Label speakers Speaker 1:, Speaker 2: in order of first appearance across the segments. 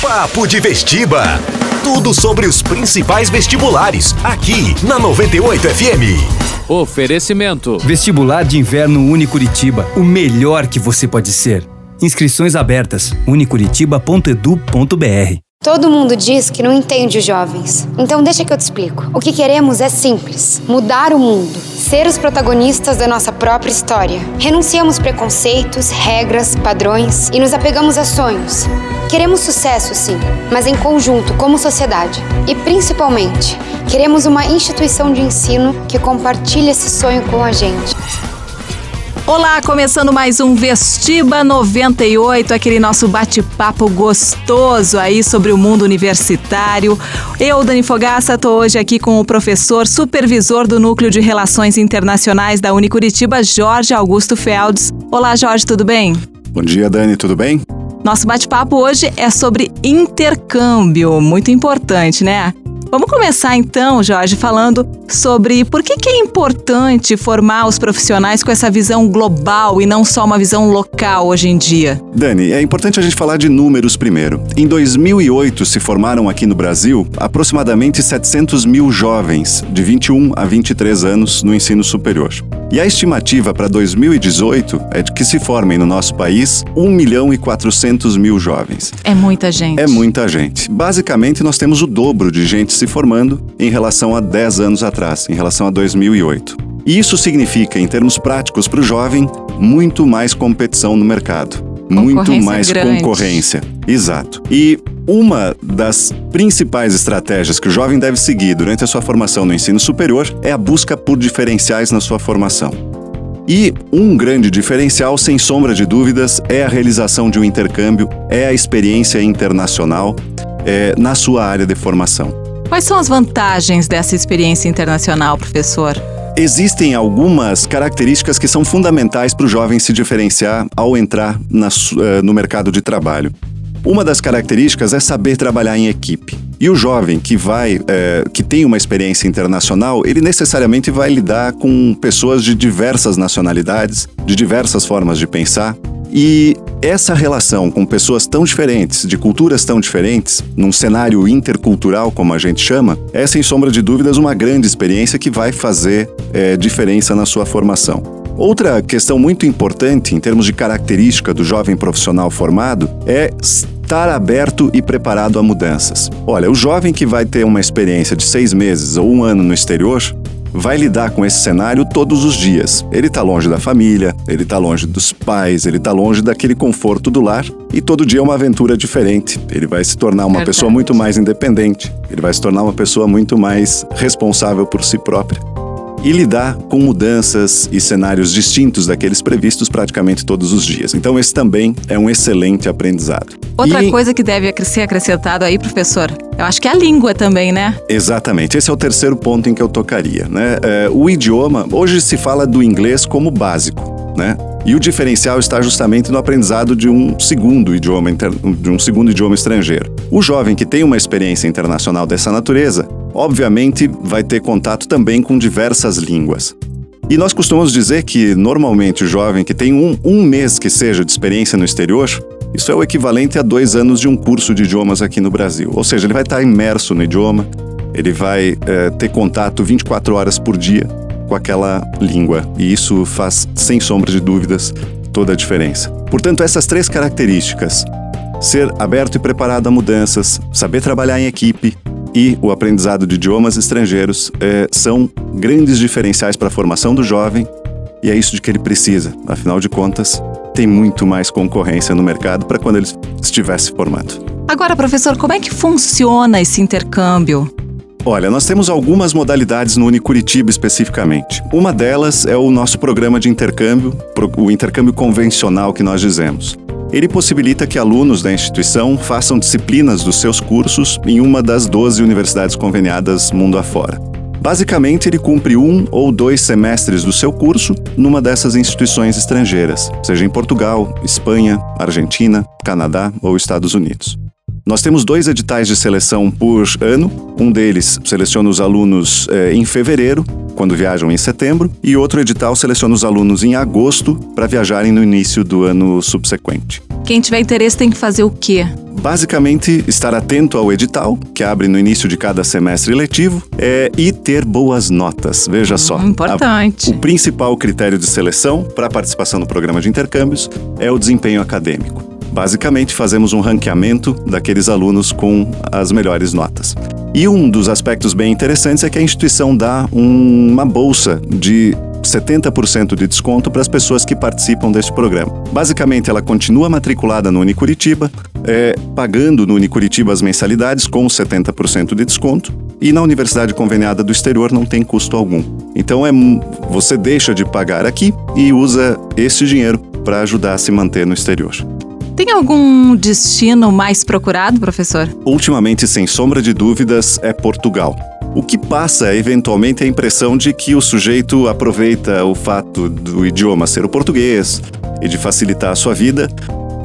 Speaker 1: Papo de Vestiba. Tudo sobre os principais vestibulares, aqui na 98 FM.
Speaker 2: Oferecimento.
Speaker 3: Vestibular de Inverno Unicuritiba, o melhor que você pode ser. Inscrições abertas. unicuritiba.edu.br
Speaker 4: Todo mundo diz que não entende os jovens. Então deixa que eu te explico. O que queremos é simples: mudar o mundo, ser os protagonistas da nossa própria história. Renunciamos preconceitos, regras, padrões e nos apegamos a sonhos. Queremos sucesso, sim, mas em conjunto, como sociedade. E principalmente, queremos uma instituição de ensino que compartilhe esse sonho com a gente.
Speaker 5: Olá, começando mais um Vestiba 98, aquele nosso bate-papo gostoso aí sobre o mundo universitário. Eu, Dani Fogaça, estou hoje aqui com o professor supervisor do Núcleo de Relações Internacionais da Unicuritiba, Jorge Augusto Feldes. Olá, Jorge, tudo bem?
Speaker 6: Bom dia, Dani, tudo bem?
Speaker 5: Nosso bate-papo hoje é sobre intercâmbio, muito importante, né? Vamos começar então, Jorge, falando sobre por que, que é importante formar os profissionais com essa visão global e não só uma visão local hoje em dia.
Speaker 6: Dani, é importante a gente falar de números primeiro. Em 2008 se formaram aqui no Brasil aproximadamente 700 mil jovens de 21 a 23 anos no ensino superior. E a estimativa para 2018 é de que se formem no nosso país 1 milhão e 400 mil jovens.
Speaker 5: É muita gente.
Speaker 6: É muita gente. Basicamente, nós temos o dobro de gente se formando em relação a 10 anos atrás, em relação a 2008. E isso significa, em termos práticos para o jovem, muito mais competição no mercado. Muito mais
Speaker 5: grande.
Speaker 6: concorrência. Exato. E uma das principais estratégias que o jovem deve seguir durante a sua formação no ensino superior é a busca por diferenciais na sua formação. E um grande diferencial, sem sombra de dúvidas, é a realização de um intercâmbio, é a experiência internacional é, na sua área de formação.
Speaker 5: Quais são as vantagens dessa experiência internacional, professor?
Speaker 6: Existem algumas características que são fundamentais para o jovem se diferenciar ao entrar na, uh, no mercado de trabalho. Uma das características é saber trabalhar em equipe. E o jovem que vai, é, que tem uma experiência internacional, ele necessariamente vai lidar com pessoas de diversas nacionalidades, de diversas formas de pensar. E essa relação com pessoas tão diferentes, de culturas tão diferentes, num cenário intercultural, como a gente chama, é sem sombra de dúvidas uma grande experiência que vai fazer é, diferença na sua formação. Outra questão muito importante em termos de característica do jovem profissional formado é estar aberto e preparado a mudanças. Olha, o jovem que vai ter uma experiência de seis meses ou um ano no exterior vai lidar com esse cenário todos os dias. Ele está longe da família, ele está longe dos pais, ele está longe daquele conforto do lar e todo dia é uma aventura diferente. Ele vai se tornar uma
Speaker 5: Verdade.
Speaker 6: pessoa muito mais independente, ele vai se tornar uma pessoa muito mais responsável por si própria e lidar com mudanças e cenários distintos daqueles previstos praticamente todos os dias. Então, esse também é um excelente aprendizado.
Speaker 5: Outra
Speaker 6: E-
Speaker 5: coisa que deve ser acrescentado aí, professor, eu acho que é a língua também, né?
Speaker 6: Exatamente, esse é o terceiro ponto em que eu tocaria. Né? É, o idioma, hoje se fala do inglês como básico, né? E o diferencial está justamente no aprendizado de um segundo idioma, de um segundo idioma estrangeiro. O jovem que tem uma experiência internacional dessa natureza, obviamente vai ter contato também com diversas línguas. E nós costumamos dizer que, normalmente, o jovem que tem um, um mês que seja de experiência no exterior, isso é o equivalente a dois anos de um curso de idiomas aqui no Brasil. Ou seja, ele vai estar imerso no idioma, ele vai eh, ter contato 24 horas por dia com aquela língua. E isso faz, sem sombra de dúvidas, toda a diferença. Portanto, essas três características, ser aberto e preparado a mudanças, saber trabalhar em equipe e o aprendizado de idiomas estrangeiros, eh, são grandes diferenciais para a formação do jovem e é isso de que ele precisa. Afinal de contas, tem muito mais concorrência no mercado para quando ele estiver se formando.
Speaker 5: Agora, professor, como é que funciona esse intercâmbio?
Speaker 6: Olha, nós temos algumas modalidades no Unicuritiba especificamente. Uma delas é o nosso programa de intercâmbio, o intercâmbio convencional que nós dizemos. Ele possibilita que alunos da instituição façam disciplinas dos seus cursos em uma das 12 universidades conveniadas mundo afora. Basicamente, ele cumpre um ou dois semestres do seu curso numa dessas instituições estrangeiras, seja em Portugal, Espanha, Argentina, Canadá ou Estados Unidos. Nós temos dois editais de seleção por ano. Um deles seleciona os alunos eh, em fevereiro, quando viajam em setembro, e outro edital seleciona os alunos em agosto para viajarem no início do ano subsequente.
Speaker 5: Quem tiver interesse tem que fazer o quê?
Speaker 6: basicamente estar atento ao edital, que abre no início de cada semestre letivo, é, e ter boas notas. Veja só.
Speaker 5: Hum, importante.
Speaker 6: A, o principal critério de seleção para a participação no programa de intercâmbios é o desempenho acadêmico. Basicamente, fazemos um ranqueamento daqueles alunos com as melhores notas. E um dos aspectos bem interessantes é que a instituição dá um, uma bolsa de 70% de desconto para as pessoas que participam deste programa. Basicamente, ela continua matriculada no Unicuritiba, é, pagando no Unicuritiba as mensalidades com 70% de desconto, e na Universidade Conveniada do Exterior não tem custo algum. Então, é, você deixa de pagar aqui e usa esse dinheiro para ajudar a se manter no exterior.
Speaker 5: Tem algum destino mais procurado, professor?
Speaker 6: Ultimamente, sem sombra de dúvidas, é Portugal. O que passa, eventualmente, é a impressão de que o sujeito aproveita o fato do idioma ser o português e de facilitar a sua vida,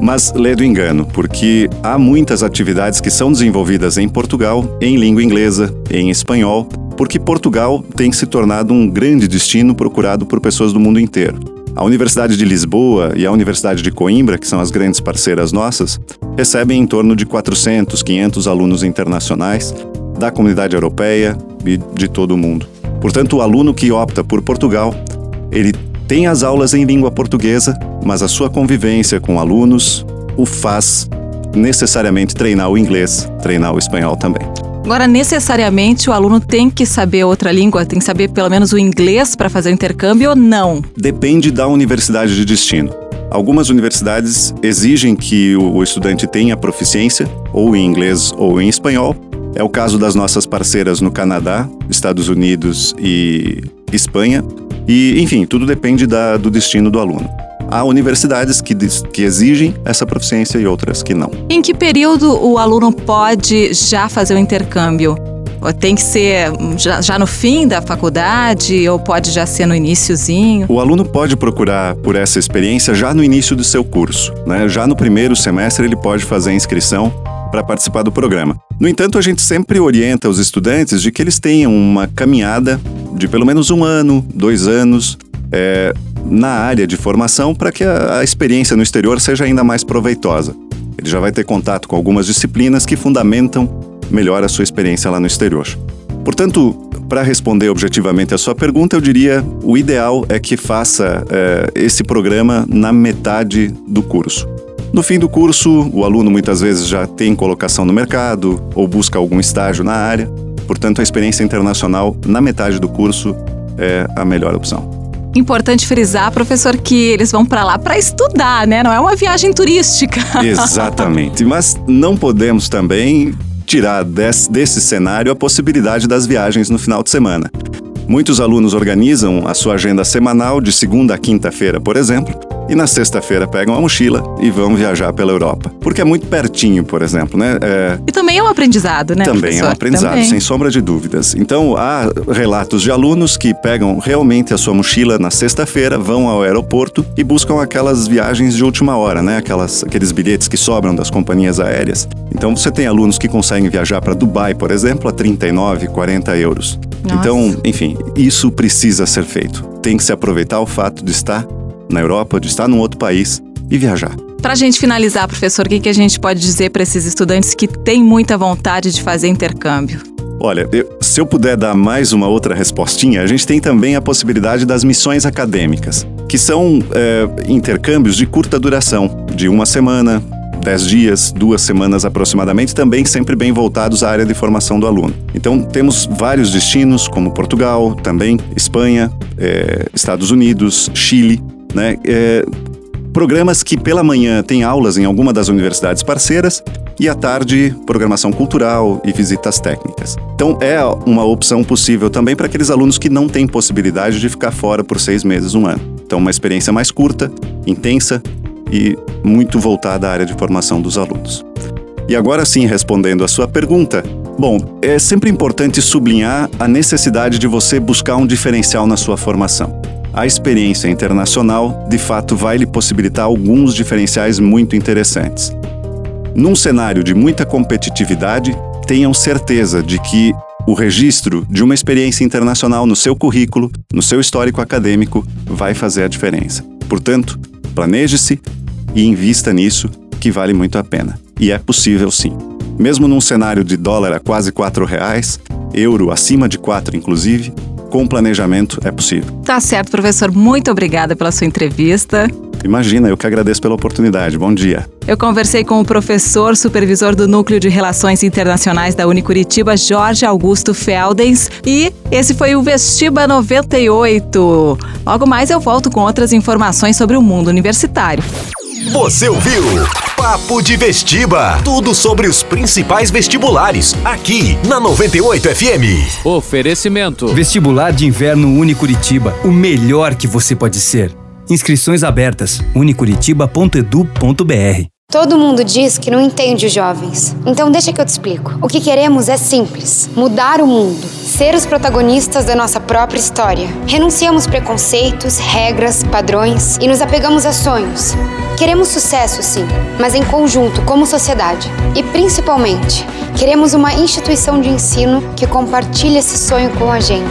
Speaker 6: mas lê do engano, porque há muitas atividades que são desenvolvidas em Portugal em língua inglesa, em espanhol, porque Portugal tem se tornado um grande destino procurado por pessoas do mundo inteiro. A Universidade de Lisboa e a Universidade de Coimbra, que são as grandes parceiras nossas, recebem em torno de 400, 500 alunos internacionais da comunidade europeia e de todo o mundo. Portanto, o aluno que opta por Portugal, ele tem as aulas em língua portuguesa, mas a sua convivência com alunos o faz necessariamente treinar o inglês, treinar o espanhol também.
Speaker 5: Agora, necessariamente o aluno tem que saber outra língua, tem que saber pelo menos o inglês para fazer o intercâmbio ou não?
Speaker 6: Depende da universidade de destino. Algumas universidades exigem que o estudante tenha proficiência ou em inglês ou em espanhol. É o caso das nossas parceiras no Canadá, Estados Unidos e Espanha. E, enfim, tudo depende da, do destino do aluno. Há universidades que, que exigem essa proficiência e outras que não.
Speaker 5: Em que período o aluno pode já fazer o intercâmbio? Tem que ser já, já, no fim da faculdade ou pode já ser no iníciozinho?
Speaker 6: O aluno pode procurar por essa experiência já no início do seu curso. Né? Já no primeiro semestre ele pode fazer a inscrição para participar do programa. No entanto, a gente sempre orienta os estudantes de que eles tenham uma caminhada de pelo menos um ano, dois anos, é, na área de formação para que a, a experiência no exterior seja ainda mais proveitosa. Ele já vai ter contato com algumas disciplinas que fundamentam melhor a sua experiência lá no exterior. Portanto, para responder objetivamente a sua pergunta, eu diria o ideal é que faça é, esse programa na metade do curso. No fim do curso, o aluno muitas vezes já tem colocação no mercado ou busca algum estágio na área, portanto, a experiência internacional na metade do curso é a melhor opção.
Speaker 5: Importante frisar, professor, que eles vão para lá para estudar, né? Não é uma viagem turística.
Speaker 6: Exatamente. Mas não podemos também tirar desse, desse cenário a possibilidade das viagens no final de semana. Muitos alunos organizam a sua agenda semanal de segunda a quinta-feira, por exemplo, e na sexta-feira pegam a mochila e vão viajar pela Europa. Porque é muito pertinho, por exemplo, né? É...
Speaker 5: E também é um aprendizado, né?
Speaker 6: Também
Speaker 5: professor?
Speaker 6: é um aprendizado, também. sem sombra de dúvidas. Então, há relatos de alunos que pegam realmente a sua mochila na sexta-feira, vão ao aeroporto e buscam aquelas viagens de última hora, né? Aquelas, aqueles bilhetes que sobram das companhias aéreas. Então, você tem alunos que conseguem viajar para Dubai, por exemplo, a 39, 40 euros. Nossa. Então, enfim, isso precisa ser feito. Tem que se aproveitar o fato de estar na Europa, de estar num outro país e viajar.
Speaker 5: Para a gente finalizar, professor, o que, que a gente pode dizer para esses estudantes que têm muita vontade de fazer intercâmbio?
Speaker 6: Olha, eu, se eu puder dar mais uma outra respostinha, a gente tem também a possibilidade das missões acadêmicas, que são é, intercâmbios de curta duração, de uma semana, dez dias, duas semanas aproximadamente, também sempre bem voltados à área de formação do aluno. Então, temos vários destinos, como Portugal, também Espanha, é, Estados Unidos, Chile, né? É, programas que pela manhã têm aulas em alguma das universidades parceiras e à tarde programação cultural e visitas técnicas. Então é uma opção possível também para aqueles alunos que não têm possibilidade de ficar fora por seis meses, um ano. Então uma experiência mais curta, intensa e muito voltada à área de formação dos alunos. E agora sim, respondendo a sua pergunta, bom, é sempre importante sublinhar a necessidade de você buscar um diferencial na sua formação a experiência internacional de fato vai lhe possibilitar alguns diferenciais muito interessantes. Num cenário de muita competitividade, tenham certeza de que o registro de uma experiência internacional no seu currículo, no seu histórico acadêmico, vai fazer a diferença. Portanto, planeje-se e invista nisso que vale muito a pena. E é possível sim. Mesmo num cenário de dólar a quase R$ reais, euro acima de 4 inclusive, com planejamento é possível.
Speaker 5: Tá certo, professor. Muito obrigada pela sua entrevista.
Speaker 6: Imagina, eu que agradeço pela oportunidade. Bom dia.
Speaker 5: Eu conversei com o professor, supervisor do Núcleo de Relações Internacionais da Unicuritiba, Jorge Augusto Feldens, e esse foi o Vestiba 98. Logo mais eu volto com outras informações sobre o mundo universitário.
Speaker 1: Você ouviu? Papo de Vestiba. Tudo sobre os principais vestibulares. Aqui na 98 FM.
Speaker 2: Oferecimento.
Speaker 3: Vestibular de Inverno Unicuritiba. O melhor que você pode ser. Inscrições abertas. unicuritiba.edu.br
Speaker 4: Todo mundo diz que não entende os jovens. Então deixa que eu te explico. O que queremos é simples: mudar o mundo, ser os protagonistas da nossa própria história. Renunciamos preconceitos, regras, padrões e nos apegamos a sonhos. Queremos sucesso, sim, mas em conjunto, como sociedade. E principalmente, queremos uma instituição de ensino que compartilhe esse sonho com a gente.